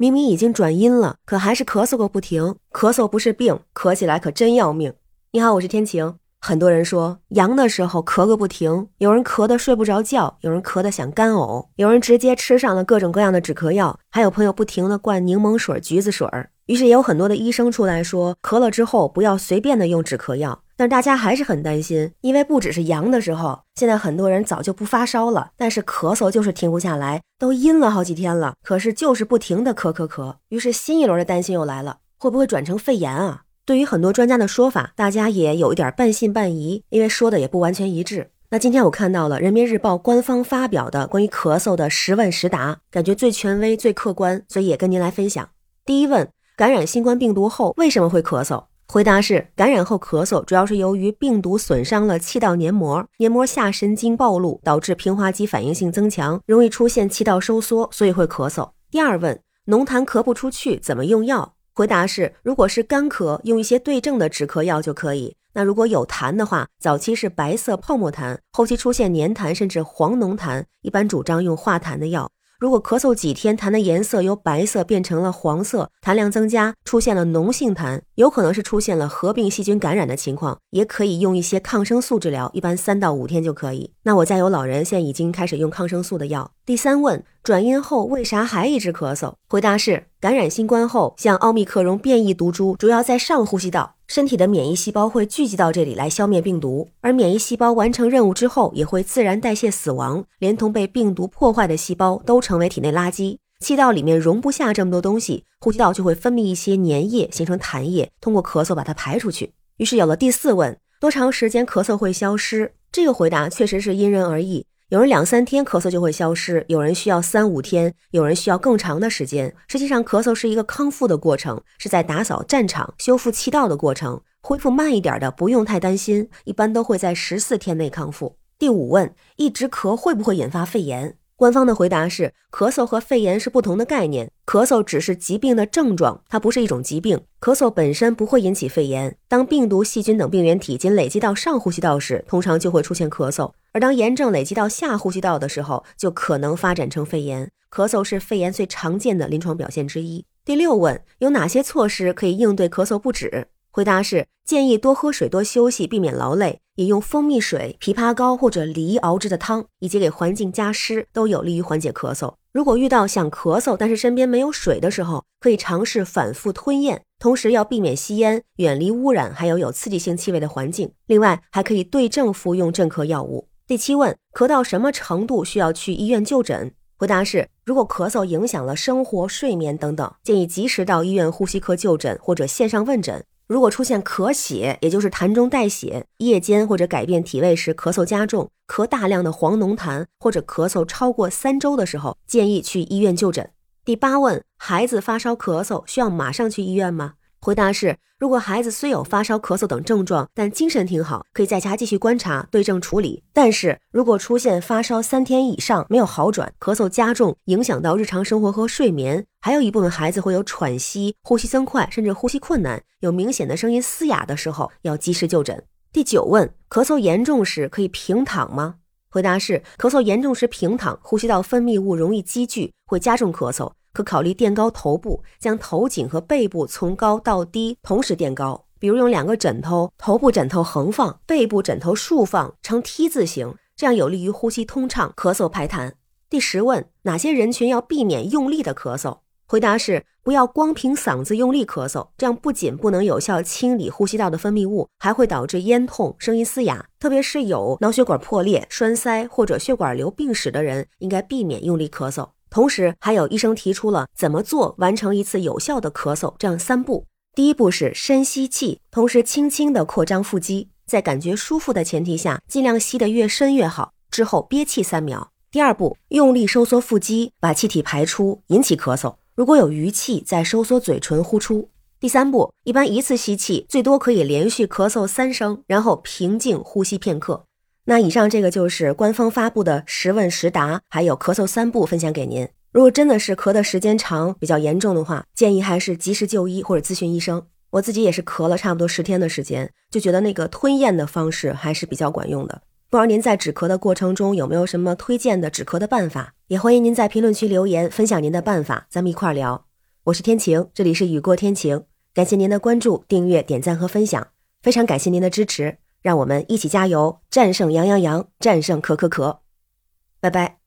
明明已经转阴了，可还是咳嗽个不停。咳嗽不是病，咳起来可真要命。你好，我是天晴。很多人说阳的时候咳个不停，有人咳得睡不着觉，有人咳得想干呕，有人直接吃上了各种各样的止咳药，还有朋友不停的灌柠檬水、橘子水儿。于是也有很多的医生出来说，咳了之后不要随便的用止咳药。但是大家还是很担心，因为不只是阳的时候，现在很多人早就不发烧了，但是咳嗽就是停不下来，都阴了好几天了，可是就是不停的咳咳咳。于是新一轮的担心又来了，会不会转成肺炎啊？对于很多专家的说法，大家也有一点半信半疑，因为说的也不完全一致。那今天我看到了人民日报官方发表的关于咳嗽的十问十答，感觉最权威、最客观，所以也跟您来分享。第一问：感染新冠病毒后为什么会咳嗽？回答是：感染后咳嗽主要是由于病毒损伤了气道黏膜，黏膜下神经暴露，导致平滑肌反应性增强，容易出现气道收缩，所以会咳嗽。第二问：浓痰咳不出去，怎么用药？回答是：如果是干咳，用一些对症的止咳药就可以。那如果有痰的话，早期是白色泡沫痰，后期出现黏痰甚至黄浓痰，一般主张用化痰的药。如果咳嗽几天，痰的颜色由白色变成了黄色，痰量增加，出现了脓性痰，有可能是出现了合并细菌感染的情况，也可以用一些抗生素治疗，一般三到五天就可以。那我家有老人，现在已经开始用抗生素的药。第三问，转阴后为啥还一直咳嗽？回答是，感染新冠后，像奥密克戎变异毒株主要在上呼吸道。身体的免疫细胞会聚集到这里来消灭病毒，而免疫细胞完成任务之后也会自然代谢死亡，连同被病毒破坏的细胞都成为体内垃圾。气道里面容不下这么多东西，呼吸道就会分泌一些粘液，形成痰液，通过咳嗽把它排出去。于是有了第四问：多长时间咳嗽会消失？这个回答确实是因人而异。有人两三天咳嗽就会消失，有人需要三五天，有人需要更长的时间。实际上，咳嗽是一个康复的过程，是在打扫战场、修复气道的过程。恢复慢一点的不用太担心，一般都会在十四天内康复。第五问：一直咳会不会引发肺炎？官方的回答是：咳嗽和肺炎是不同的概念。咳嗽只是疾病的症状，它不是一种疾病。咳嗽本身不会引起肺炎。当病毒、细菌等病原体仅累积到上呼吸道时，通常就会出现咳嗽；而当炎症累积到下呼吸道的时候，就可能发展成肺炎。咳嗽是肺炎最常见的临床表现之一。第六问：有哪些措施可以应对咳嗽不止？回答是建议多喝水、多休息，避免劳累，饮用蜂蜜水、枇杷膏或者梨熬制的汤，以及给环境加湿，都有利于缓解咳嗽。如果遇到想咳嗽但是身边没有水的时候，可以尝试反复吞咽，同时要避免吸烟，远离污染还有有刺激性气味的环境。另外，还可以对症服用镇咳药物。第七问：咳到什么程度需要去医院就诊？回答是：如果咳嗽影响了生活、睡眠等等，建议及时到医院呼吸科就诊或者线上问诊。如果出现咳血，也就是痰中带血，夜间或者改变体位时咳嗽加重，咳大量的黄浓痰，或者咳嗽超过三周的时候，建议去医院就诊。第八问：孩子发烧咳嗽需要马上去医院吗？回答是：如果孩子虽有发烧、咳嗽等症状，但精神挺好，可以在家继续观察，对症处理。但是如果出现发烧三天以上没有好转，咳嗽加重，影响到日常生活和睡眠，还有一部分孩子会有喘息、呼吸增快，甚至呼吸困难，有明显的声音嘶哑的时候，要及时就诊。第九问：咳嗽严重时可以平躺吗？回答是：咳嗽严重时平躺，呼吸道分泌物容易积聚，会加重咳嗽。可考虑垫高头部，将头颈和背部从高到低同时垫高，比如用两个枕头，头部枕头横放，背部枕头竖放，呈 T 字形，这样有利于呼吸通畅、咳嗽排痰。第十问：哪些人群要避免用力的咳嗽？回答是：不要光凭嗓子用力咳嗽，这样不仅不能有效清理呼吸道的分泌物，还会导致咽痛、声音嘶哑。特别是有脑血管破裂、栓塞或者血管瘤病史的人，应该避免用力咳嗽。同时，还有医生提出了怎么做完成一次有效的咳嗽这样三步。第一步是深吸气，同时轻轻的扩张腹肌，在感觉舒服的前提下，尽量吸得越深越好。之后憋气三秒。第二步，用力收缩腹肌，把气体排出，引起咳嗽。如果有余气，再收缩嘴唇呼出。第三步，一般一次吸气最多可以连续咳嗽三声，然后平静呼吸片刻。那以上这个就是官方发布的十问十答，还有咳嗽三步分享给您。如果真的是咳的时间长、比较严重的话，建议还是及时就医或者咨询医生。我自己也是咳了差不多十天的时间，就觉得那个吞咽的方式还是比较管用的。不知道您在止咳的过程中有没有什么推荐的止咳的办法？也欢迎您在评论区留言分享您的办法，咱们一块儿聊。我是天晴，这里是雨过天晴。感谢您的关注、订阅、点赞和分享，非常感谢您的支持，让我们一起加油，战胜羊羊羊，战胜可可可。拜拜。